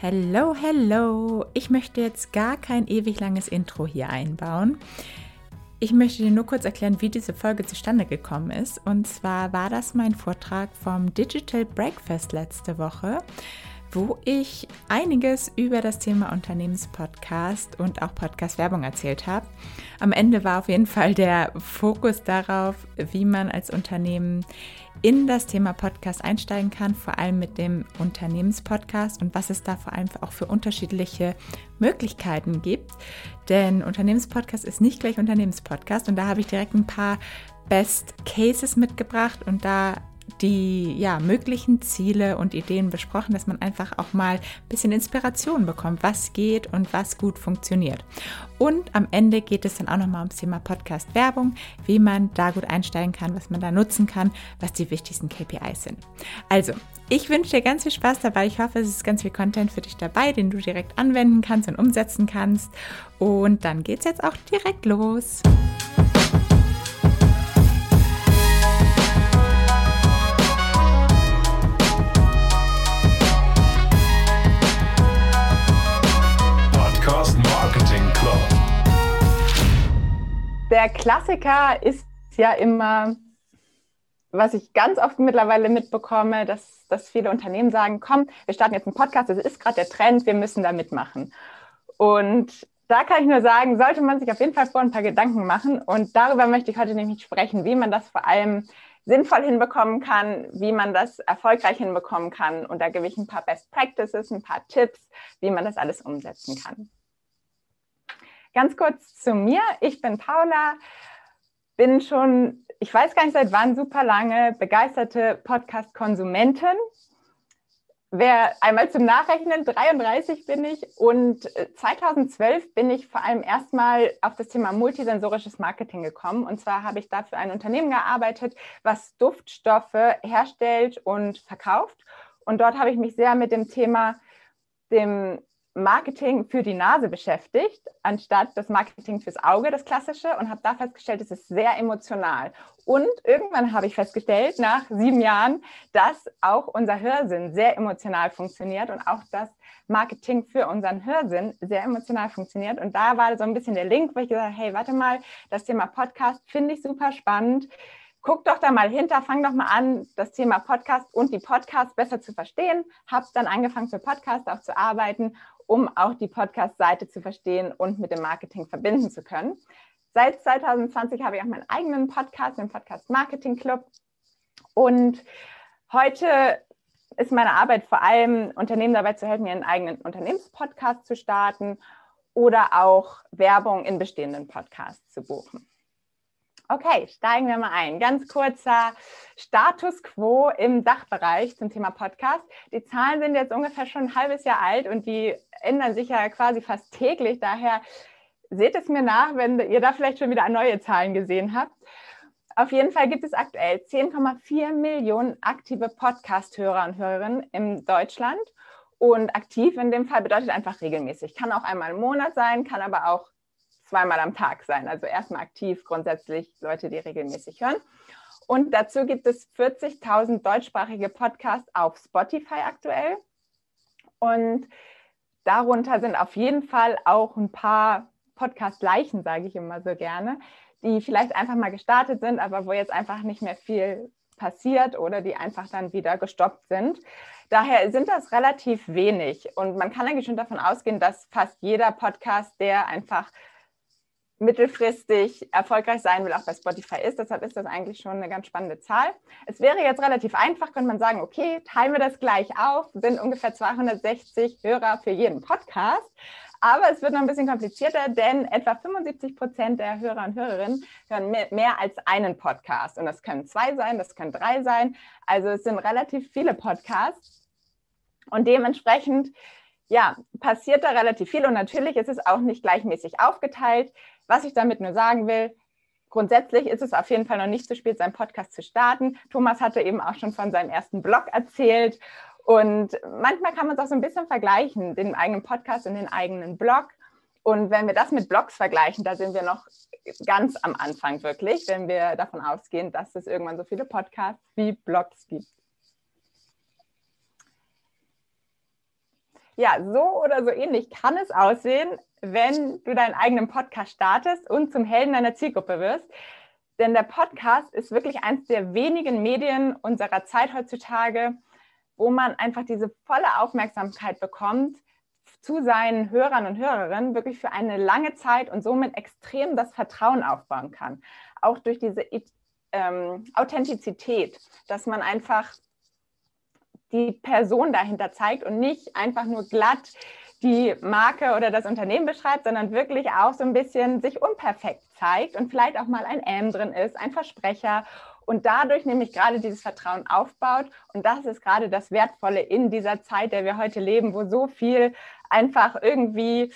Hello, hello. Ich möchte jetzt gar kein ewig langes Intro hier einbauen. Ich möchte dir nur kurz erklären, wie diese Folge zustande gekommen ist. Und zwar war das mein Vortrag vom Digital Breakfast letzte Woche wo ich einiges über das Thema Unternehmenspodcast und auch Podcast-Werbung erzählt habe. Am Ende war auf jeden Fall der Fokus darauf, wie man als Unternehmen in das Thema Podcast einsteigen kann, vor allem mit dem Unternehmenspodcast und was es da vor allem auch für unterschiedliche Möglichkeiten gibt. Denn Unternehmenspodcast ist nicht gleich Unternehmenspodcast und da habe ich direkt ein paar Best Cases mitgebracht und da die ja, möglichen Ziele und Ideen besprochen, dass man einfach auch mal ein bisschen Inspiration bekommt, was geht und was gut funktioniert. Und am Ende geht es dann auch nochmal ums Thema Podcast-Werbung, wie man da gut einsteigen kann, was man da nutzen kann, was die wichtigsten KPIs sind. Also, ich wünsche dir ganz viel Spaß dabei. Ich hoffe, es ist ganz viel Content für dich dabei, den du direkt anwenden kannst und umsetzen kannst. Und dann geht es jetzt auch direkt los. Der Klassiker ist ja immer, was ich ganz oft mittlerweile mitbekomme, dass, dass viele Unternehmen sagen, komm, wir starten jetzt einen Podcast, das ist gerade der Trend, wir müssen da mitmachen. Und da kann ich nur sagen, sollte man sich auf jeden Fall vor ein paar Gedanken machen. Und darüber möchte ich heute nämlich sprechen, wie man das vor allem sinnvoll hinbekommen kann, wie man das erfolgreich hinbekommen kann. Und da gebe ich ein paar Best Practices, ein paar Tipps, wie man das alles umsetzen kann. Ganz kurz zu mir. Ich bin Paula, bin schon, ich weiß gar nicht seit wann, super lange begeisterte Podcast-Konsumentin. Wer einmal zum Nachrechnen, 33 bin ich und 2012 äh, bin ich vor allem erstmal auf das Thema multisensorisches Marketing gekommen. Und zwar habe ich dafür ein Unternehmen gearbeitet, was Duftstoffe herstellt und verkauft. Und dort habe ich mich sehr mit dem Thema dem Marketing für die Nase beschäftigt, anstatt das Marketing fürs Auge, das klassische, und habe da festgestellt, es ist sehr emotional. Und irgendwann habe ich festgestellt, nach sieben Jahren, dass auch unser Hörsinn sehr emotional funktioniert und auch das Marketing für unseren Hörsinn sehr emotional funktioniert. Und da war so ein bisschen der Link, wo ich gesagt habe, hey, warte mal, das Thema Podcast finde ich super spannend guck doch da mal hinter, fang doch mal an, das Thema Podcast und die Podcasts besser zu verstehen. Habe dann angefangen, für Podcasts auch zu arbeiten um auch die Podcast-Seite zu verstehen und mit dem Marketing verbinden zu können. Seit 2020 habe ich auch meinen eigenen Podcast, den Podcast Marketing Club. Und heute ist meine Arbeit vor allem, Unternehmen dabei zu helfen, ihren eigenen Unternehmenspodcast zu starten oder auch Werbung in bestehenden Podcasts zu buchen. Okay, steigen wir mal ein. Ganz kurzer Status quo im Dachbereich zum Thema Podcast. Die Zahlen sind jetzt ungefähr schon ein halbes Jahr alt und die ändern sich ja quasi fast täglich. Daher seht es mir nach, wenn ihr da vielleicht schon wieder neue Zahlen gesehen habt. Auf jeden Fall gibt es aktuell 10,4 Millionen aktive Podcast-Hörer und Hörerinnen in Deutschland. Und aktiv in dem Fall bedeutet einfach regelmäßig. Kann auch einmal im Monat sein, kann aber auch zweimal am Tag sein. Also erstmal aktiv, grundsätzlich Leute, die regelmäßig hören. Und dazu gibt es 40.000 deutschsprachige Podcasts auf Spotify aktuell. Und darunter sind auf jeden Fall auch ein paar Podcast-Leichen, sage ich immer so gerne, die vielleicht einfach mal gestartet sind, aber wo jetzt einfach nicht mehr viel passiert oder die einfach dann wieder gestoppt sind. Daher sind das relativ wenig und man kann eigentlich schon davon ausgehen, dass fast jeder Podcast, der einfach mittelfristig erfolgreich sein will, auch bei Spotify ist. Deshalb ist das eigentlich schon eine ganz spannende Zahl. Es wäre jetzt relativ einfach, könnte man sagen, okay, teilen wir das gleich auf, sind ungefähr 260 Hörer für jeden Podcast. Aber es wird noch ein bisschen komplizierter, denn etwa 75 Prozent der Hörer und Hörerinnen hören mehr, als einen Podcast. Und das können zwei sein, das können drei sein. Also es sind relativ viele Podcasts. Und dementsprechend ja, passiert da relativ viel und natürlich ist es auch nicht gleichmäßig aufgeteilt. Was ich damit nur sagen will, grundsätzlich ist es auf jeden Fall noch nicht zu spät, seinen Podcast zu starten. Thomas hatte eben auch schon von seinem ersten Blog erzählt und manchmal kann man es auch so ein bisschen vergleichen, den eigenen Podcast und den eigenen Blog. Und wenn wir das mit Blogs vergleichen, da sind wir noch ganz am Anfang wirklich, wenn wir davon ausgehen, dass es irgendwann so viele Podcasts wie Blogs gibt. Ja, so oder so ähnlich kann es aussehen, wenn du deinen eigenen Podcast startest und zum Helden deiner Zielgruppe wirst. Denn der Podcast ist wirklich eines der wenigen Medien unserer Zeit heutzutage, wo man einfach diese volle Aufmerksamkeit bekommt zu seinen Hörern und Hörerinnen, wirklich für eine lange Zeit und somit extrem das Vertrauen aufbauen kann. Auch durch diese ähm, Authentizität, dass man einfach die Person dahinter zeigt und nicht einfach nur glatt die Marke oder das Unternehmen beschreibt, sondern wirklich auch so ein bisschen sich unperfekt zeigt und vielleicht auch mal ein M drin ist, ein Versprecher und dadurch nämlich gerade dieses Vertrauen aufbaut. Und das ist gerade das Wertvolle in dieser Zeit, der wir heute leben, wo so viel einfach irgendwie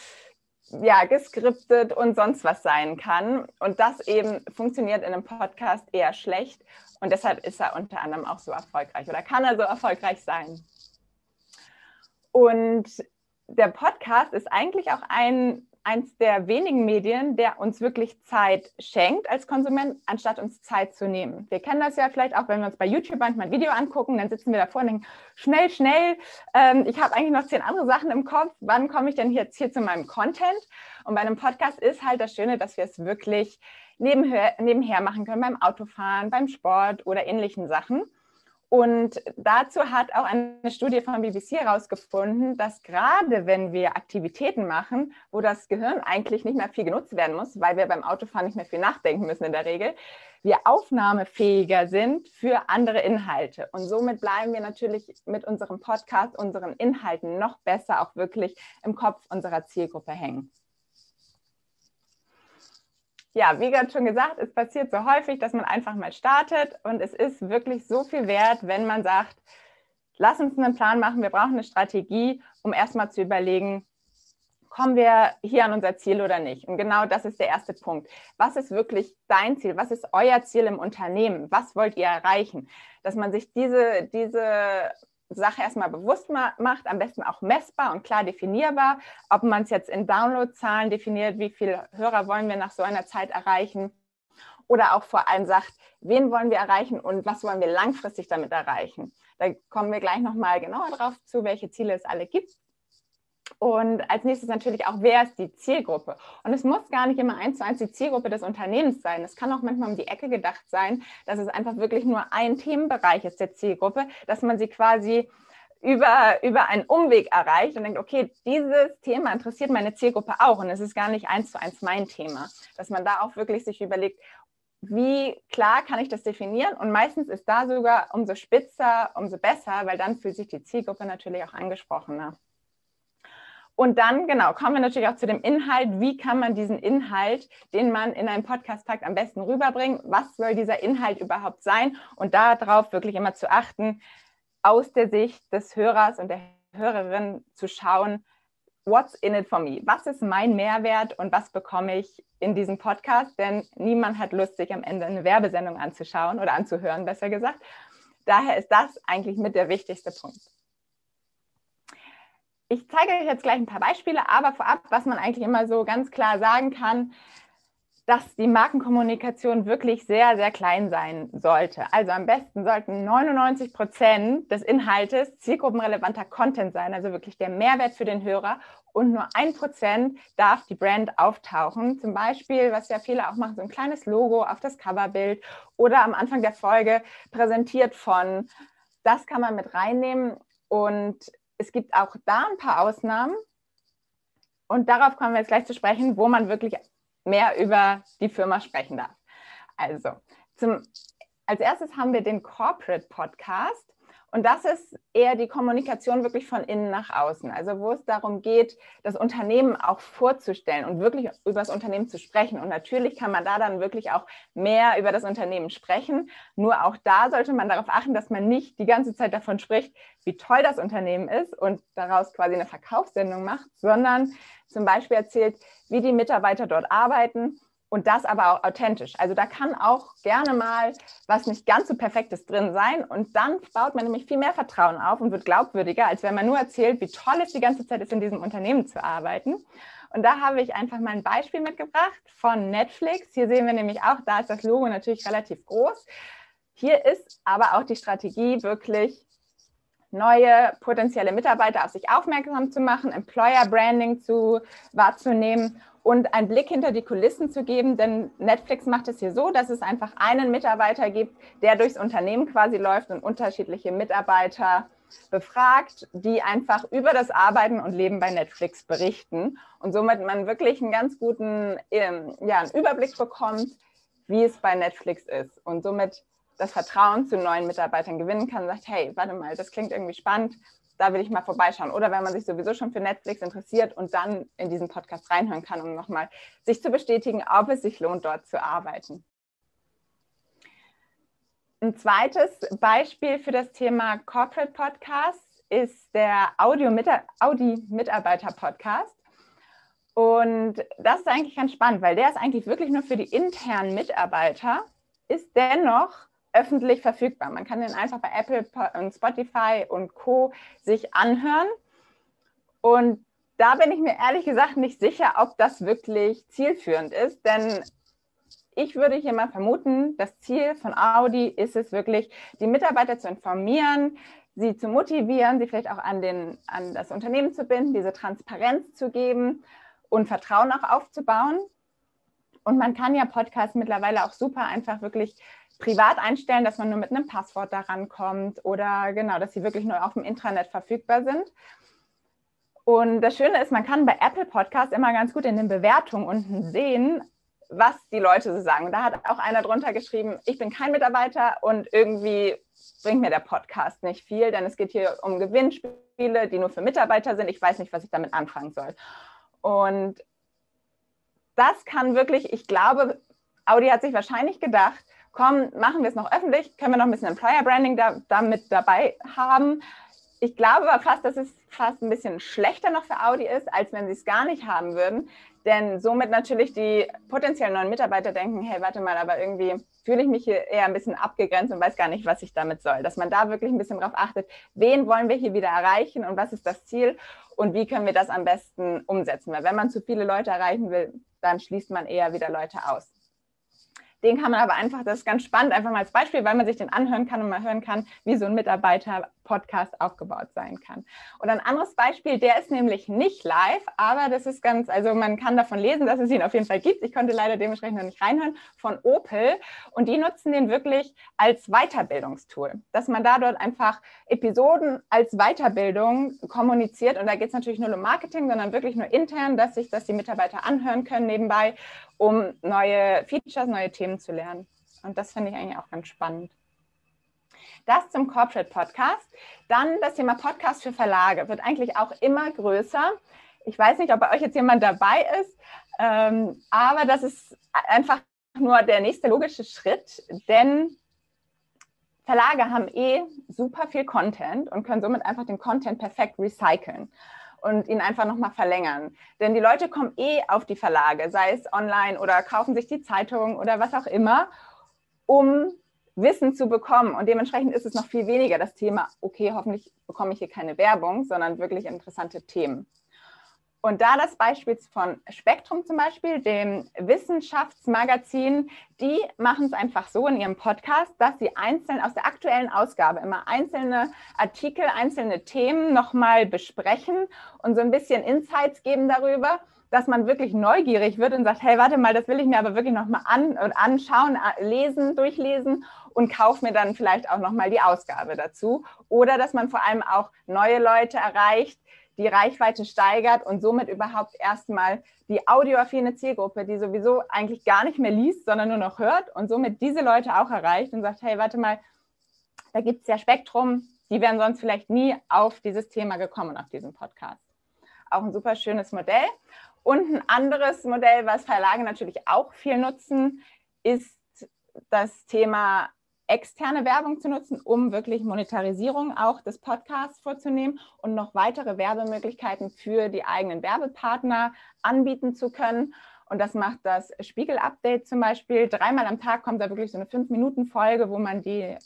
ja, geskriptet und sonst was sein kann. Und das eben funktioniert in einem Podcast eher schlecht. Und deshalb ist er unter anderem auch so erfolgreich oder kann er so erfolgreich sein. Und der Podcast ist eigentlich auch ein, eins der wenigen Medien, der uns wirklich Zeit schenkt als Konsument, anstatt uns Zeit zu nehmen. Wir kennen das ja vielleicht auch, wenn wir uns bei YouTube manchmal ein Video angucken, dann sitzen wir davor und denken, schnell, schnell, ähm, ich habe eigentlich noch zehn andere Sachen im Kopf, wann komme ich denn jetzt hier zu meinem Content? Und bei einem Podcast ist halt das Schöne, dass wir es wirklich nebenher, nebenher machen können, beim Autofahren, beim Sport oder ähnlichen Sachen. Und dazu hat auch eine Studie von BBC herausgefunden, dass gerade wenn wir Aktivitäten machen, wo das Gehirn eigentlich nicht mehr viel genutzt werden muss, weil wir beim Autofahren nicht mehr viel nachdenken müssen in der Regel, wir aufnahmefähiger sind für andere Inhalte. Und somit bleiben wir natürlich mit unserem Podcast, unseren Inhalten noch besser auch wirklich im Kopf unserer Zielgruppe hängen ja, wie gerade schon gesagt, es passiert so häufig, dass man einfach mal startet und es ist wirklich so viel wert, wenn man sagt, lass uns einen Plan machen, wir brauchen eine Strategie, um erstmal zu überlegen, kommen wir hier an unser Ziel oder nicht? Und genau das ist der erste Punkt. Was ist wirklich dein Ziel? Was ist euer Ziel im Unternehmen? Was wollt ihr erreichen? Dass man sich diese, diese Sache erstmal bewusst macht, am besten auch messbar und klar definierbar, ob man es jetzt in Downloadzahlen definiert, wie viele Hörer wollen wir nach so einer Zeit erreichen oder auch vor allem sagt, wen wollen wir erreichen und was wollen wir langfristig damit erreichen. Da kommen wir gleich nochmal genauer drauf zu, welche Ziele es alle gibt. Und als nächstes natürlich auch, wer ist die Zielgruppe? Und es muss gar nicht immer eins zu eins die Zielgruppe des Unternehmens sein. Es kann auch manchmal um die Ecke gedacht sein, dass es einfach wirklich nur ein Themenbereich ist der Zielgruppe, dass man sie quasi über, über einen Umweg erreicht und denkt, okay, dieses Thema interessiert meine Zielgruppe auch und es ist gar nicht eins zu eins mein Thema. Dass man da auch wirklich sich überlegt, wie klar kann ich das definieren? Und meistens ist da sogar umso spitzer, umso besser, weil dann fühlt sich die Zielgruppe natürlich auch angesprochener. Und dann, genau, kommen wir natürlich auch zu dem Inhalt. Wie kann man diesen Inhalt, den man in einem Podcast packt, am besten rüberbringen? Was soll dieser Inhalt überhaupt sein? Und darauf wirklich immer zu achten, aus der Sicht des Hörers und der Hörerin zu schauen, what's in it for me? Was ist mein Mehrwert und was bekomme ich in diesem Podcast? Denn niemand hat Lust, sich am Ende eine Werbesendung anzuschauen oder anzuhören, besser gesagt. Daher ist das eigentlich mit der wichtigste Punkt. Ich zeige euch jetzt gleich ein paar Beispiele, aber vorab, was man eigentlich immer so ganz klar sagen kann, dass die Markenkommunikation wirklich sehr, sehr klein sein sollte. Also am besten sollten 99 Prozent des Inhaltes zielgruppenrelevanter Content sein, also wirklich der Mehrwert für den Hörer. Und nur ein Prozent darf die Brand auftauchen. Zum Beispiel, was ja viele auch machen, so ein kleines Logo auf das Coverbild oder am Anfang der Folge präsentiert von. Das kann man mit reinnehmen. Und es gibt auch da ein paar Ausnahmen. Und darauf kommen wir jetzt gleich zu sprechen, wo man wirklich mehr über die Firma sprechen darf. Also, zum, als erstes haben wir den Corporate Podcast. Und das ist eher die Kommunikation wirklich von innen nach außen. Also wo es darum geht, das Unternehmen auch vorzustellen und wirklich über das Unternehmen zu sprechen. Und natürlich kann man da dann wirklich auch mehr über das Unternehmen sprechen. Nur auch da sollte man darauf achten, dass man nicht die ganze Zeit davon spricht, wie toll das Unternehmen ist und daraus quasi eine Verkaufssendung macht, sondern zum Beispiel erzählt, wie die Mitarbeiter dort arbeiten und das aber auch authentisch. Also da kann auch gerne mal was nicht ganz so perfektes drin sein und dann baut man nämlich viel mehr Vertrauen auf und wird glaubwürdiger, als wenn man nur erzählt, wie toll es die ganze Zeit ist, in diesem Unternehmen zu arbeiten. Und da habe ich einfach mal ein Beispiel mitgebracht von Netflix. Hier sehen wir nämlich auch, da ist das Logo natürlich relativ groß. Hier ist aber auch die Strategie wirklich neue potenzielle Mitarbeiter auf sich aufmerksam zu machen, Employer Branding zu wahrzunehmen und einen Blick hinter die Kulissen zu geben. Denn Netflix macht es hier so, dass es einfach einen Mitarbeiter gibt, der durchs Unternehmen quasi läuft und unterschiedliche Mitarbeiter befragt, die einfach über das Arbeiten und Leben bei Netflix berichten und somit man wirklich einen ganz guten ähm, ja, einen Überblick bekommt, wie es bei Netflix ist und somit das Vertrauen zu neuen Mitarbeitern gewinnen kann, sagt, hey, warte mal, das klingt irgendwie spannend, da will ich mal vorbeischauen. Oder wenn man sich sowieso schon für Netflix interessiert und dann in diesen Podcast reinhören kann, um nochmal sich zu bestätigen, ob es sich lohnt, dort zu arbeiten. Ein zweites Beispiel für das Thema Corporate Podcast ist der Audi-Mitarbeiter-Podcast. Und das ist eigentlich ganz spannend, weil der ist eigentlich wirklich nur für die internen Mitarbeiter, ist dennoch öffentlich verfügbar. Man kann den einfach bei Apple und Spotify und Co. sich anhören. Und da bin ich mir ehrlich gesagt nicht sicher, ob das wirklich zielführend ist, denn ich würde hier mal vermuten, das Ziel von Audi ist es wirklich, die Mitarbeiter zu informieren, sie zu motivieren, sie vielleicht auch an, den, an das Unternehmen zu binden, diese Transparenz zu geben und Vertrauen auch aufzubauen. Und man kann ja Podcasts mittlerweile auch super einfach wirklich privat einstellen, dass man nur mit einem Passwort daran kommt oder genau, dass sie wirklich nur auf dem Intranet verfügbar sind. Und das Schöne ist, man kann bei Apple Podcasts immer ganz gut in den Bewertungen unten sehen, was die Leute so sagen. Da hat auch einer drunter geschrieben, ich bin kein Mitarbeiter und irgendwie bringt mir der Podcast nicht viel, denn es geht hier um Gewinnspiele, die nur für Mitarbeiter sind. Ich weiß nicht, was ich damit anfangen soll. Und das kann wirklich, ich glaube, Audi hat sich wahrscheinlich gedacht, komm, machen wir es noch öffentlich, können wir noch ein bisschen Employer Branding da, damit dabei haben. Ich glaube aber fast, dass es fast ein bisschen schlechter noch für Audi ist, als wenn sie es gar nicht haben würden. Denn somit natürlich die potenziellen neuen Mitarbeiter denken, hey, warte mal, aber irgendwie fühle ich mich hier eher ein bisschen abgegrenzt und weiß gar nicht, was ich damit soll. Dass man da wirklich ein bisschen drauf achtet, wen wollen wir hier wieder erreichen und was ist das Ziel und wie können wir das am besten umsetzen. Weil wenn man zu viele Leute erreichen will, dann schließt man eher wieder Leute aus. Den kann man aber einfach, das ist ganz spannend, einfach mal als Beispiel, weil man sich den anhören kann und mal hören kann, wie so ein Mitarbeiter-Podcast aufgebaut sein kann. Und ein anderes Beispiel, der ist nämlich nicht live, aber das ist ganz, also man kann davon lesen, dass es ihn auf jeden Fall gibt. Ich konnte leider dementsprechend noch nicht reinhören, von Opel. Und die nutzen den wirklich als Weiterbildungstool, dass man da dort einfach Episoden als Weiterbildung kommuniziert. Und da geht es natürlich nur um Marketing, sondern wirklich nur intern, dass sich das die Mitarbeiter anhören können nebenbei um neue Features, neue Themen zu lernen. Und das finde ich eigentlich auch ganz spannend. Das zum Corporate Podcast. Dann das Thema Podcast für Verlage wird eigentlich auch immer größer. Ich weiß nicht, ob bei euch jetzt jemand dabei ist, ähm, aber das ist einfach nur der nächste logische Schritt, denn Verlage haben eh super viel Content und können somit einfach den Content perfekt recyceln und ihn einfach nochmal verlängern. Denn die Leute kommen eh auf die Verlage, sei es online oder kaufen sich die Zeitung oder was auch immer, um Wissen zu bekommen. Und dementsprechend ist es noch viel weniger das Thema, okay, hoffentlich bekomme ich hier keine Werbung, sondern wirklich interessante Themen. Und da das Beispiel von Spektrum zum Beispiel, dem Wissenschaftsmagazin, die machen es einfach so in ihrem Podcast, dass sie einzeln aus der aktuellen Ausgabe immer einzelne Artikel, einzelne Themen nochmal besprechen und so ein bisschen Insights geben darüber, dass man wirklich neugierig wird und sagt, hey, warte mal, das will ich mir aber wirklich nochmal an anschauen, lesen, durchlesen und kaufe mir dann vielleicht auch nochmal die Ausgabe dazu. Oder dass man vor allem auch neue Leute erreicht, die Reichweite steigert und somit überhaupt erstmal die audioaffine Zielgruppe, die sowieso eigentlich gar nicht mehr liest, sondern nur noch hört und somit diese Leute auch erreicht und sagt, hey, warte mal, da gibt es ja Spektrum, die wären sonst vielleicht nie auf dieses Thema gekommen, auf diesen Podcast. Auch ein super schönes Modell. Und ein anderes Modell, was Verlage natürlich auch viel nutzen, ist das Thema externe Werbung zu nutzen, um wirklich Monetarisierung auch des Podcasts vorzunehmen und noch weitere Werbemöglichkeiten für die eigenen Werbepartner anbieten zu können. Und das macht das Spiegel-Update zum Beispiel. Dreimal am Tag kommt da wirklich so eine Fünf-Minuten-Folge, wo man die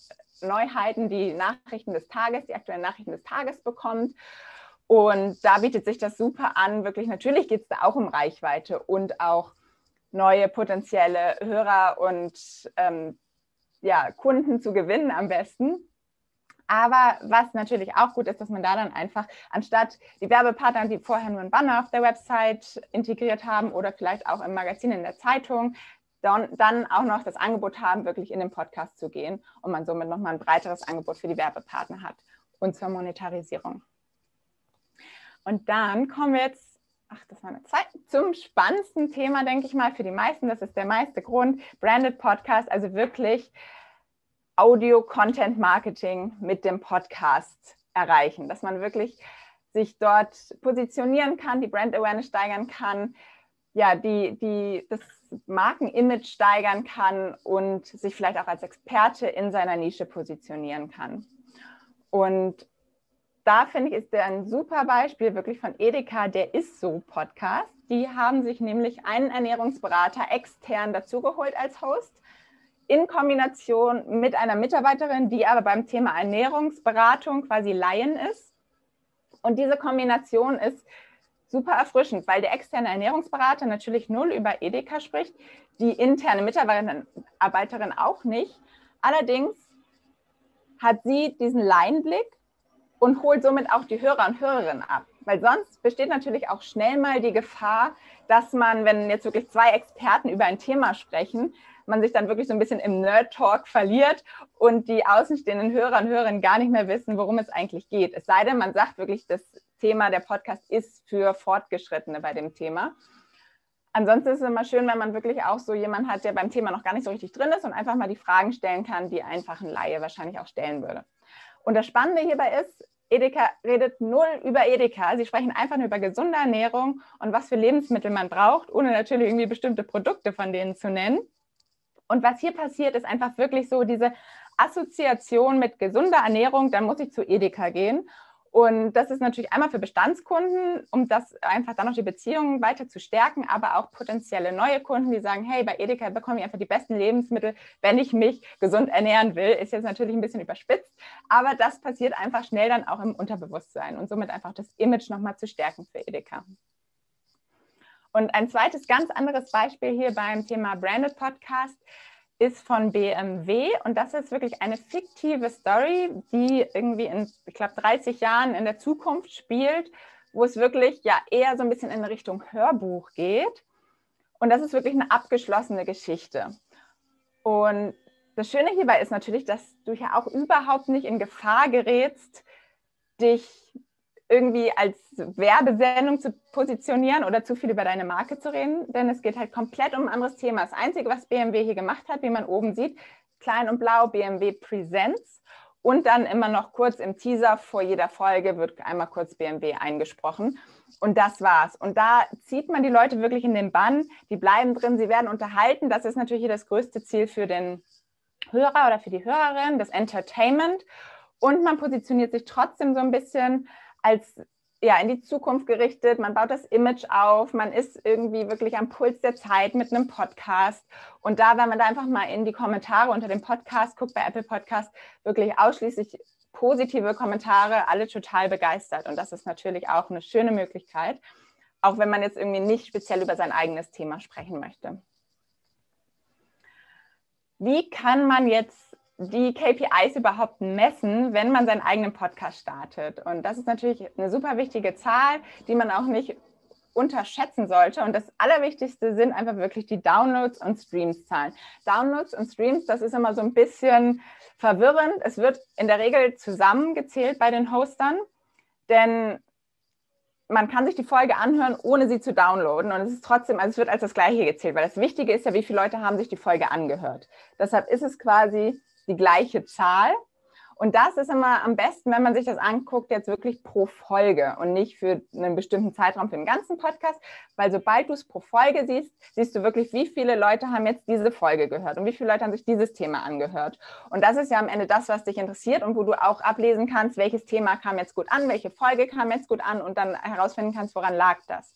Neuheiten, die Nachrichten des Tages, die aktuellen Nachrichten des Tages bekommt. Und da bietet sich das super an. Wirklich, natürlich geht es da auch um Reichweite und auch neue potenzielle Hörer und ähm, ja, Kunden zu gewinnen am besten. Aber was natürlich auch gut ist, dass man da dann einfach, anstatt die Werbepartner, die vorher nur einen Banner auf der Website integriert haben oder vielleicht auch im Magazin in der Zeitung, dann, dann auch noch das Angebot haben, wirklich in den Podcast zu gehen und man somit nochmal ein breiteres Angebot für die Werbepartner hat und zur Monetarisierung. Und dann kommen wir jetzt, ach, das war eine Zeit, zum spannendsten Thema, denke ich mal, für die meisten. Das ist der meiste Grund. Branded Podcast, also wirklich Audio-Content-Marketing mit dem Podcast erreichen, dass man wirklich sich dort positionieren kann, die Brand Awareness steigern kann, ja, die, die, das Markenimage steigern kann und sich vielleicht auch als Experte in seiner Nische positionieren kann. Und da finde ich, ist der ein super Beispiel wirklich von Edeka, der ist so Podcast. Die haben sich nämlich einen Ernährungsberater extern dazugeholt als Host in Kombination mit einer Mitarbeiterin, die aber beim Thema Ernährungsberatung quasi Laien ist. Und diese Kombination ist super erfrischend, weil der externe Ernährungsberater natürlich null über Edeka spricht, die interne Mitarbeiterin auch nicht. Allerdings hat sie diesen Laienblick und holt somit auch die Hörer und Hörerinnen ab. Weil sonst besteht natürlich auch schnell mal die Gefahr, dass man, wenn jetzt wirklich zwei Experten über ein Thema sprechen, man sich dann wirklich so ein bisschen im Nerd-Talk verliert und die außenstehenden Hörer und Hörerinnen gar nicht mehr wissen, worum es eigentlich geht. Es sei denn, man sagt wirklich, das Thema der Podcast ist für Fortgeschrittene bei dem Thema. Ansonsten ist es immer schön, wenn man wirklich auch so jemanden hat, der beim Thema noch gar nicht so richtig drin ist und einfach mal die Fragen stellen kann, die einfach ein Laie wahrscheinlich auch stellen würde. Und das Spannende hierbei ist, Edeka redet null über Edeka. Sie sprechen einfach nur über gesunde Ernährung und was für Lebensmittel man braucht, ohne natürlich irgendwie bestimmte Produkte von denen zu nennen. Und was hier passiert, ist einfach wirklich so diese Assoziation mit gesunder Ernährung, dann muss ich zu Edeka gehen. Und das ist natürlich einmal für Bestandskunden, um das einfach dann noch die Beziehungen weiter zu stärken, aber auch potenzielle neue Kunden, die sagen, hey, bei Edeka bekomme ich einfach die besten Lebensmittel, wenn ich mich gesund ernähren will. Ist jetzt natürlich ein bisschen überspitzt, aber das passiert einfach schnell dann auch im Unterbewusstsein und somit einfach das Image nochmal zu stärken für Edeka. Und ein zweites ganz anderes Beispiel hier beim Thema Branded Podcast ist von BMW und das ist wirklich eine fiktive Story, die irgendwie in, ich glaube, 30 Jahren in der Zukunft spielt, wo es wirklich ja eher so ein bisschen in Richtung Hörbuch geht. Und das ist wirklich eine abgeschlossene Geschichte. Und das Schöne hierbei ist natürlich, dass du ja auch überhaupt nicht in Gefahr gerätst, dich irgendwie als Werbesendung zu positionieren oder zu viel über deine Marke zu reden, denn es geht halt komplett um ein anderes Thema. Das Einzige, was BMW hier gemacht hat, wie man oben sieht, klein und blau, BMW Presents und dann immer noch kurz im Teaser vor jeder Folge wird einmal kurz BMW eingesprochen. Und das war's. Und da zieht man die Leute wirklich in den Bann. Die bleiben drin, sie werden unterhalten. Das ist natürlich das größte Ziel für den Hörer oder für die Hörerin, das Entertainment. Und man positioniert sich trotzdem so ein bisschen als ja, in die Zukunft gerichtet, man baut das Image auf, man ist irgendwie wirklich am Puls der Zeit mit einem Podcast. Und da, wenn man da einfach mal in die Kommentare unter dem Podcast guckt, bei Apple Podcast, wirklich ausschließlich positive Kommentare, alle total begeistert. Und das ist natürlich auch eine schöne Möglichkeit, auch wenn man jetzt irgendwie nicht speziell über sein eigenes Thema sprechen möchte. Wie kann man jetzt die KPIs überhaupt messen, wenn man seinen eigenen Podcast startet? Und das ist natürlich eine super wichtige Zahl, die man auch nicht unterschätzen sollte. Und das Allerwichtigste sind einfach wirklich die Downloads und Streams-Zahlen. Downloads und Streams, das ist immer so ein bisschen verwirrend. Es wird in der Regel zusammengezählt bei den Hostern, denn man kann sich die Folge anhören, ohne sie zu downloaden. Und es ist trotzdem, also es wird als das Gleiche gezählt, weil das Wichtige ist ja, wie viele Leute haben sich die Folge angehört. Deshalb ist es quasi die gleiche Zahl. Und das ist immer am besten, wenn man sich das anguckt, jetzt wirklich pro Folge und nicht für einen bestimmten Zeitraum für den ganzen Podcast, weil sobald du es pro Folge siehst, siehst du wirklich, wie viele Leute haben jetzt diese Folge gehört und wie viele Leute haben sich dieses Thema angehört. Und das ist ja am Ende das, was dich interessiert und wo du auch ablesen kannst, welches Thema kam jetzt gut an, welche Folge kam jetzt gut an und dann herausfinden kannst, woran lag das.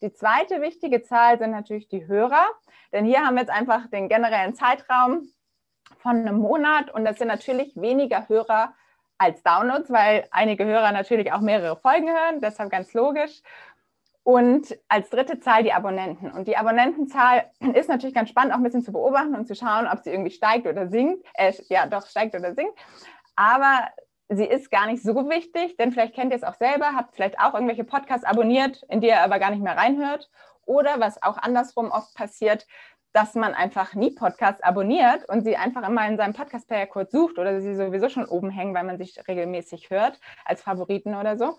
Die zweite wichtige Zahl sind natürlich die Hörer, denn hier haben wir jetzt einfach den generellen Zeitraum von einem Monat und das sind natürlich weniger Hörer als Downloads, weil einige Hörer natürlich auch mehrere Folgen hören, deshalb ganz logisch. Und als dritte Zahl die Abonnenten. Und die Abonnentenzahl ist natürlich ganz spannend, auch ein bisschen zu beobachten und zu schauen, ob sie irgendwie steigt oder sinkt. Äh, ja, doch steigt oder sinkt. Aber sie ist gar nicht so wichtig, denn vielleicht kennt ihr es auch selber, habt vielleicht auch irgendwelche Podcasts abonniert, in die ihr aber gar nicht mehr reinhört. Oder was auch andersrum oft passiert, dass man einfach nie Podcasts abonniert und sie einfach immer in seinem Podcast-Player kurz sucht oder sie sowieso schon oben hängen, weil man sich regelmäßig hört, als Favoriten oder so.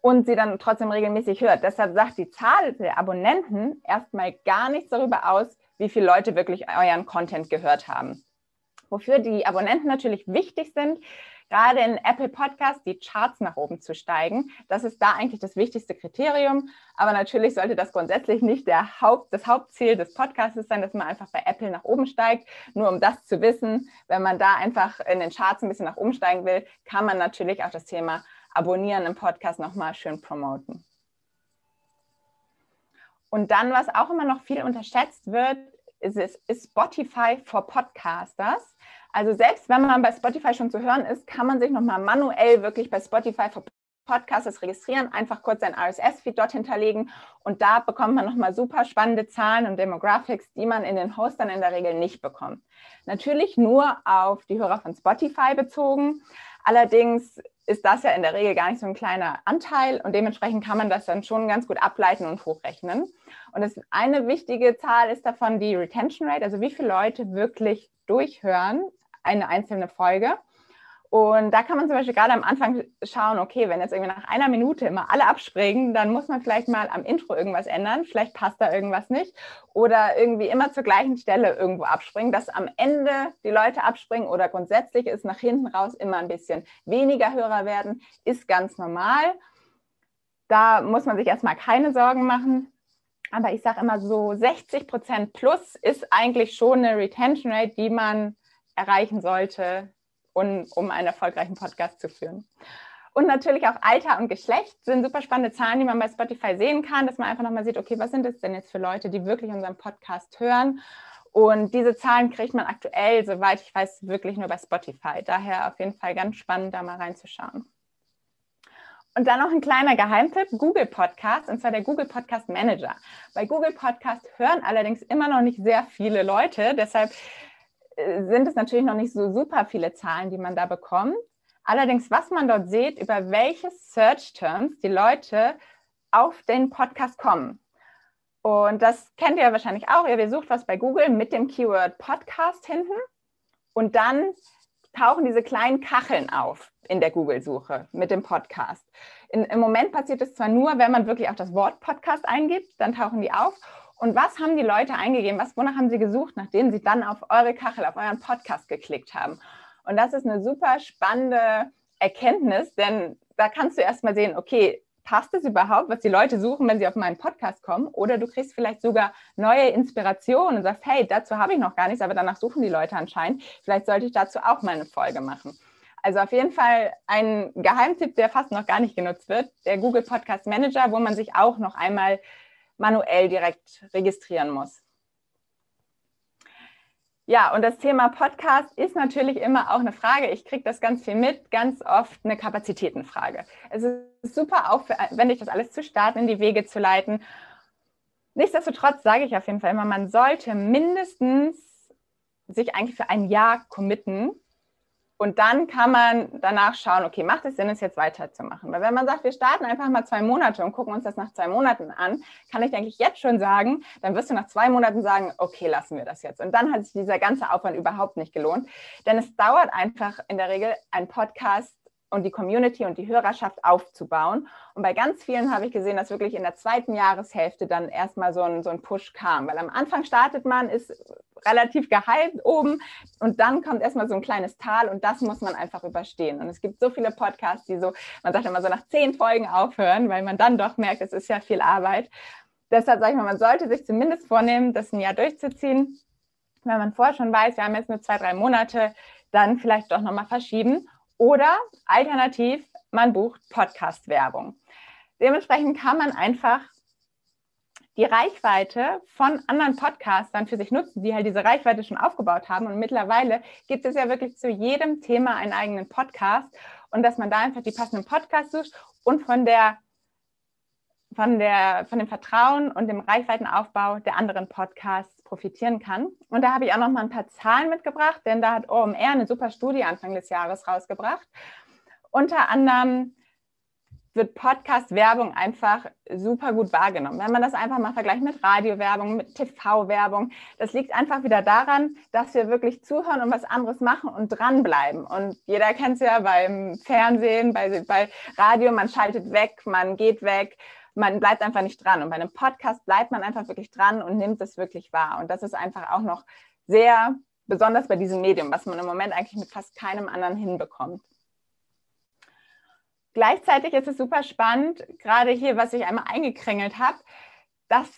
Und sie dann trotzdem regelmäßig hört. Deshalb sagt die Zahl der Abonnenten erstmal gar nichts darüber aus, wie viele Leute wirklich euren Content gehört haben. Wofür die Abonnenten natürlich wichtig sind, gerade in Apple Podcasts die Charts nach oben zu steigen. Das ist da eigentlich das wichtigste Kriterium. Aber natürlich sollte das grundsätzlich nicht der Haupt, das Hauptziel des Podcasts sein, dass man einfach bei Apple nach oben steigt. Nur um das zu wissen, wenn man da einfach in den Charts ein bisschen nach oben steigen will, kann man natürlich auch das Thema Abonnieren im Podcast nochmal schön promoten. Und dann, was auch immer noch viel unterschätzt wird, ist, ist Spotify for Podcasters. Also selbst wenn man bei Spotify schon zu hören ist, kann man sich nochmal manuell wirklich bei Spotify für Podcasts registrieren, einfach kurz sein RSS-Feed dort hinterlegen und da bekommt man nochmal super spannende Zahlen und Demographics, die man in den Hostern in der Regel nicht bekommt. Natürlich nur auf die Hörer von Spotify bezogen. Allerdings ist das ja in der Regel gar nicht so ein kleiner Anteil und dementsprechend kann man das dann schon ganz gut ableiten und hochrechnen. Und das eine wichtige Zahl ist davon die Retention Rate, also wie viele Leute wirklich durchhören eine einzelne Folge. Und da kann man zum Beispiel gerade am Anfang schauen, okay, wenn jetzt irgendwie nach einer Minute immer alle abspringen, dann muss man vielleicht mal am Intro irgendwas ändern. Vielleicht passt da irgendwas nicht. Oder irgendwie immer zur gleichen Stelle irgendwo abspringen, dass am Ende die Leute abspringen oder grundsätzlich ist nach hinten raus immer ein bisschen weniger Hörer werden, ist ganz normal. Da muss man sich erstmal keine Sorgen machen. Aber ich sage immer so 60 Prozent plus ist eigentlich schon eine Retention Rate, die man erreichen sollte, um, um einen erfolgreichen Podcast zu führen. Und natürlich auch Alter und Geschlecht sind super spannende Zahlen, die man bei Spotify sehen kann, dass man einfach nochmal sieht, okay, was sind es denn jetzt für Leute, die wirklich unseren Podcast hören? Und diese Zahlen kriegt man aktuell, soweit ich weiß, wirklich nur bei Spotify. Daher auf jeden Fall ganz spannend, da mal reinzuschauen. Und dann noch ein kleiner Geheimtipp, Google Podcast, und zwar der Google Podcast Manager. Bei Google Podcast hören allerdings immer noch nicht sehr viele Leute, deshalb sind es natürlich noch nicht so super viele Zahlen, die man da bekommt. Allerdings, was man dort sieht, über welche Search Terms die Leute auf den Podcast kommen. Und das kennt ihr wahrscheinlich auch. Ihr besucht was bei Google mit dem Keyword Podcast hinten und dann tauchen diese kleinen Kacheln auf in der Google-Suche mit dem Podcast. In, Im Moment passiert es zwar nur, wenn man wirklich auch das Wort Podcast eingibt, dann tauchen die auf. Und was haben die Leute eingegeben? Was, wonach haben sie gesucht, nachdem sie dann auf eure Kachel, auf euren Podcast geklickt haben? Und das ist eine super spannende Erkenntnis, denn da kannst du erstmal sehen, okay, passt es überhaupt, was die Leute suchen, wenn sie auf meinen Podcast kommen? Oder du kriegst vielleicht sogar neue Inspirationen und sagst, hey, dazu habe ich noch gar nichts, aber danach suchen die Leute anscheinend. Vielleicht sollte ich dazu auch mal eine Folge machen. Also auf jeden Fall ein Geheimtipp, der fast noch gar nicht genutzt wird, der Google Podcast Manager, wo man sich auch noch einmal manuell direkt registrieren muss. Ja, und das Thema Podcast ist natürlich immer auch eine Frage. Ich kriege das ganz viel mit, ganz oft eine Kapazitätenfrage. Es ist super aufwendig, das alles zu starten, in die Wege zu leiten. Nichtsdestotrotz sage ich auf jeden Fall immer, man sollte mindestens sich eigentlich für ein Jahr committen, und dann kann man danach schauen, okay, macht es Sinn, es jetzt weiterzumachen? Weil wenn man sagt, wir starten einfach mal zwei Monate und gucken uns das nach zwei Monaten an, kann ich eigentlich jetzt schon sagen, dann wirst du nach zwei Monaten sagen, okay, lassen wir das jetzt. Und dann hat sich dieser ganze Aufwand überhaupt nicht gelohnt. Denn es dauert einfach in der Regel ein Podcast und die Community und die Hörerschaft aufzubauen. Und bei ganz vielen habe ich gesehen, dass wirklich in der zweiten Jahreshälfte dann erstmal so ein, so ein Push kam. Weil am Anfang startet man, ist relativ gehypt oben und dann kommt erstmal so ein kleines Tal und das muss man einfach überstehen. Und es gibt so viele Podcasts, die so, man sagt immer so nach zehn Folgen aufhören, weil man dann doch merkt, es ist ja viel Arbeit. Deshalb sage ich mal, man sollte sich zumindest vornehmen, das ein Jahr durchzuziehen. Wenn man vorher schon weiß, wir haben jetzt nur zwei, drei Monate, dann vielleicht doch nochmal verschieben oder alternativ, man bucht Podcast-Werbung. Dementsprechend kann man einfach die Reichweite von anderen Podcastern für sich nutzen, die halt diese Reichweite schon aufgebaut haben. Und mittlerweile gibt es ja wirklich zu jedem Thema einen eigenen Podcast und dass man da einfach die passenden Podcasts sucht und von der von, der, von dem Vertrauen und dem Reichweitenaufbau der anderen Podcasts profitieren kann. Und da habe ich auch noch mal ein paar Zahlen mitgebracht, denn da hat OMR eine super Studie Anfang des Jahres rausgebracht. Unter anderem wird Podcast-Werbung einfach super gut wahrgenommen. Wenn man das einfach mal vergleicht mit Radiowerbung, mit TV-Werbung, das liegt einfach wieder daran, dass wir wirklich zuhören und was anderes machen und dranbleiben. Und jeder kennt es ja beim Fernsehen, bei, bei Radio, man schaltet weg, man geht weg, man bleibt einfach nicht dran. Und bei einem Podcast bleibt man einfach wirklich dran und nimmt es wirklich wahr. Und das ist einfach auch noch sehr besonders bei diesem Medium, was man im Moment eigentlich mit fast keinem anderen hinbekommt. Gleichzeitig ist es super spannend, gerade hier, was ich einmal eingekringelt habe, dass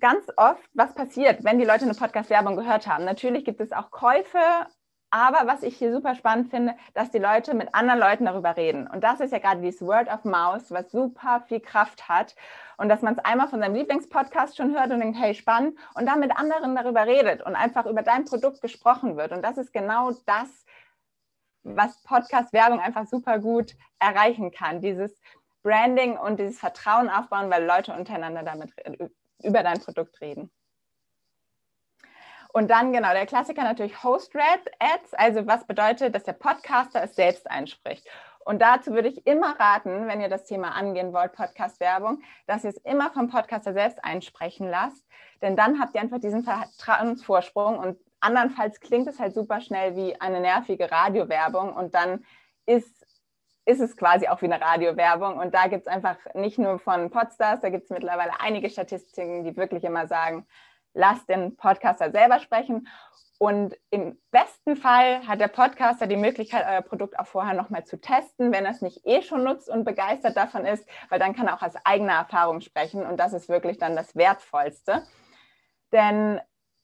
ganz oft was passiert, wenn die Leute eine Podcast-Werbung gehört haben. Natürlich gibt es auch Käufe, aber was ich hier super spannend finde, dass die Leute mit anderen Leuten darüber reden. Und das ist ja gerade dieses Word of Mouth, was super viel Kraft hat. Und dass man es einmal von seinem Lieblingspodcast schon hört und denkt, hey, spannend, und dann mit anderen darüber redet und einfach über dein Produkt gesprochen wird. Und das ist genau das, was Podcast-Werbung einfach super gut erreichen kann. Dieses Branding und dieses Vertrauen aufbauen, weil Leute untereinander damit über dein Produkt reden. Und dann genau der Klassiker natürlich Host-Ads, also was bedeutet, dass der Podcaster es selbst einspricht. Und dazu würde ich immer raten, wenn ihr das Thema angehen wollt, Podcast-Werbung, dass ihr es immer vom Podcaster selbst einsprechen lasst. Denn dann habt ihr einfach diesen Vertrauensvorsprung und andernfalls klingt es halt super schnell wie eine nervige Radiowerbung und dann ist, ist es quasi auch wie eine Radiowerbung. Und da gibt es einfach nicht nur von Podstars, da gibt es mittlerweile einige Statistiken, die wirklich immer sagen, lasst den Podcaster selber sprechen. Und im besten Fall hat der Podcaster die Möglichkeit, euer Produkt auch vorher nochmal zu testen, wenn er es nicht eh schon nutzt und begeistert davon ist, weil dann kann er auch aus eigener Erfahrung sprechen und das ist wirklich dann das Wertvollste. Denn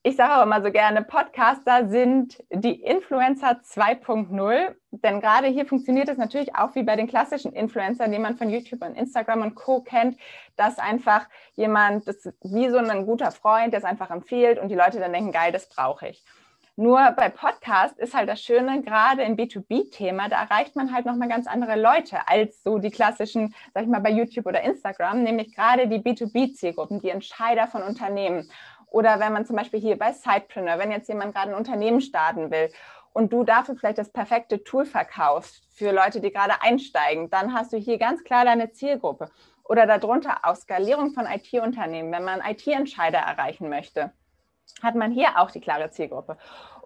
ich sage auch immer so gerne, Podcaster sind die Influencer 2.0, denn gerade hier funktioniert es natürlich auch wie bei den klassischen Influencern, die man von YouTube und Instagram und Co. kennt, dass einfach jemand, das wie so ein guter Freund, der es einfach empfiehlt und die Leute dann denken, geil, das brauche ich. Nur bei Podcast ist halt das Schöne, gerade im B2B-Thema, da erreicht man halt nochmal ganz andere Leute als so die klassischen, sag ich mal, bei YouTube oder Instagram, nämlich gerade die B2B-Zielgruppen, die Entscheider von Unternehmen. Oder wenn man zum Beispiel hier bei Sidepreneur, wenn jetzt jemand gerade ein Unternehmen starten will und du dafür vielleicht das perfekte Tool verkaufst für Leute, die gerade einsteigen, dann hast du hier ganz klar deine Zielgruppe. Oder darunter auch Skalierung von IT-Unternehmen, wenn man IT-Entscheider erreichen möchte, hat man hier auch die klare Zielgruppe.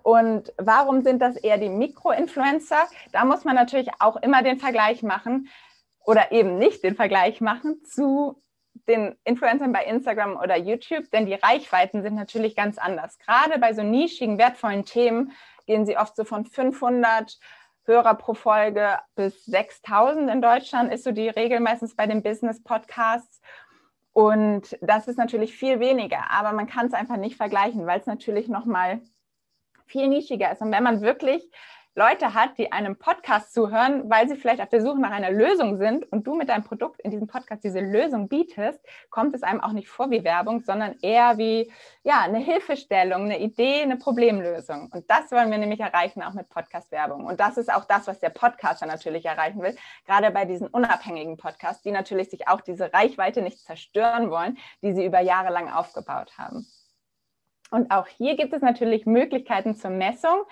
Und warum sind das eher die Mikro-Influencer? Da muss man natürlich auch immer den Vergleich machen oder eben nicht den Vergleich machen zu den Influencern bei Instagram oder YouTube, denn die Reichweiten sind natürlich ganz anders. Gerade bei so nischigen, wertvollen Themen gehen sie oft so von 500 Hörer pro Folge bis 6000 in Deutschland ist so die Regel meistens bei den Business-Podcasts. Und das ist natürlich viel weniger, aber man kann es einfach nicht vergleichen, weil es natürlich nochmal viel nischiger ist. Und wenn man wirklich Leute hat, die einem Podcast zuhören, weil sie vielleicht auf der Suche nach einer Lösung sind und du mit deinem Produkt in diesem Podcast diese Lösung bietest, kommt es einem auch nicht vor wie Werbung, sondern eher wie ja, eine Hilfestellung, eine Idee, eine Problemlösung. Und das wollen wir nämlich erreichen auch mit Podcast-Werbung. Und das ist auch das, was der Podcaster natürlich erreichen will, gerade bei diesen unabhängigen Podcasts, die natürlich sich auch diese Reichweite nicht zerstören wollen, die sie über Jahre lang aufgebaut haben. Und auch hier gibt es natürlich Möglichkeiten zur Messung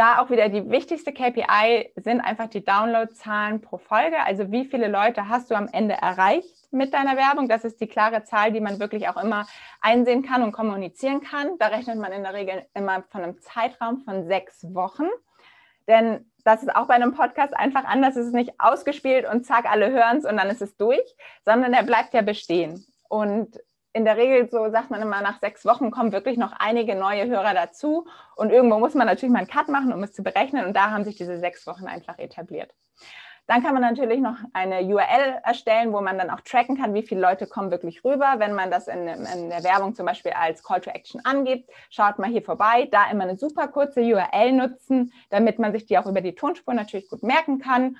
da auch wieder die wichtigste KPI sind einfach die Downloadzahlen pro Folge. Also wie viele Leute hast du am Ende erreicht mit deiner Werbung? Das ist die klare Zahl, die man wirklich auch immer einsehen kann und kommunizieren kann. Da rechnet man in der Regel immer von einem Zeitraum von sechs Wochen. Denn das ist auch bei einem Podcast einfach anders. Es ist nicht ausgespielt und zack, alle hören es und dann ist es durch, sondern er bleibt ja bestehen. Und in der Regel, so sagt man immer, nach sechs Wochen kommen wirklich noch einige neue Hörer dazu. Und irgendwo muss man natürlich mal einen Cut machen, um es zu berechnen. Und da haben sich diese sechs Wochen einfach etabliert. Dann kann man natürlich noch eine URL erstellen, wo man dann auch tracken kann, wie viele Leute kommen wirklich rüber. Wenn man das in, in der Werbung zum Beispiel als Call to Action angibt, schaut mal hier vorbei. Da immer eine super kurze URL nutzen, damit man sich die auch über die Tonspur natürlich gut merken kann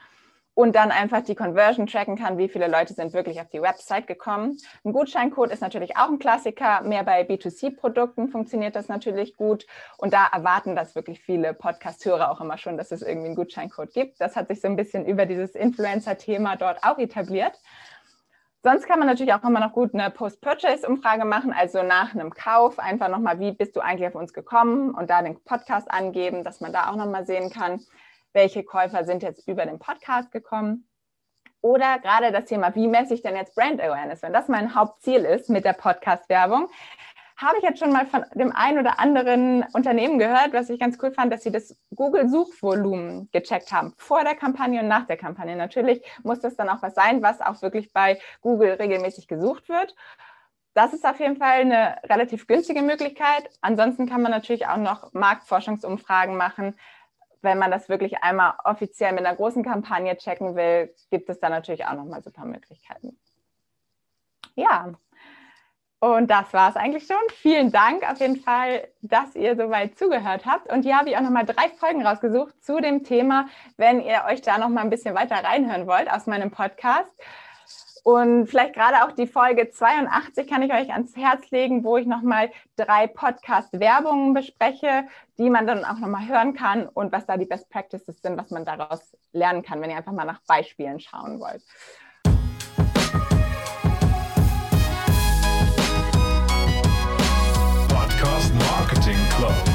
und dann einfach die Conversion tracken kann, wie viele Leute sind wirklich auf die Website gekommen. Ein Gutscheincode ist natürlich auch ein Klassiker. Mehr bei B2C-Produkten funktioniert das natürlich gut. Und da erwarten das wirklich viele Podcast-Hörer auch immer schon, dass es irgendwie einen Gutscheincode gibt. Das hat sich so ein bisschen über dieses Influencer-Thema dort auch etabliert. Sonst kann man natürlich auch immer noch gut eine Post-Purchase-Umfrage machen, also nach einem Kauf einfach nochmal, wie bist du eigentlich auf uns gekommen und da den Podcast angeben, dass man da auch nochmal sehen kann, welche Käufer sind jetzt über den Podcast gekommen. Oder gerade das Thema, wie messe ich denn jetzt Brand Awareness? Wenn das mein Hauptziel ist mit der Podcast-Werbung, habe ich jetzt schon mal von dem einen oder anderen Unternehmen gehört, was ich ganz cool fand, dass sie das Google-Suchvolumen gecheckt haben, vor der Kampagne und nach der Kampagne. Natürlich muss das dann auch was sein, was auch wirklich bei Google regelmäßig gesucht wird. Das ist auf jeden Fall eine relativ günstige Möglichkeit. Ansonsten kann man natürlich auch noch Marktforschungsumfragen machen. Wenn man das wirklich einmal offiziell mit einer großen Kampagne checken will, gibt es da natürlich auch nochmal super Möglichkeiten. Ja, und das war es eigentlich schon. Vielen Dank auf jeden Fall, dass ihr soweit zugehört habt. Und hier habe ich auch nochmal drei Folgen rausgesucht zu dem Thema, wenn ihr euch da nochmal ein bisschen weiter reinhören wollt aus meinem Podcast. Und vielleicht gerade auch die Folge 82 kann ich euch ans Herz legen, wo ich nochmal drei Podcast-Werbungen bespreche, die man dann auch nochmal hören kann und was da die Best Practices sind, was man daraus lernen kann, wenn ihr einfach mal nach Beispielen schauen wollt. Podcast Marketing Club.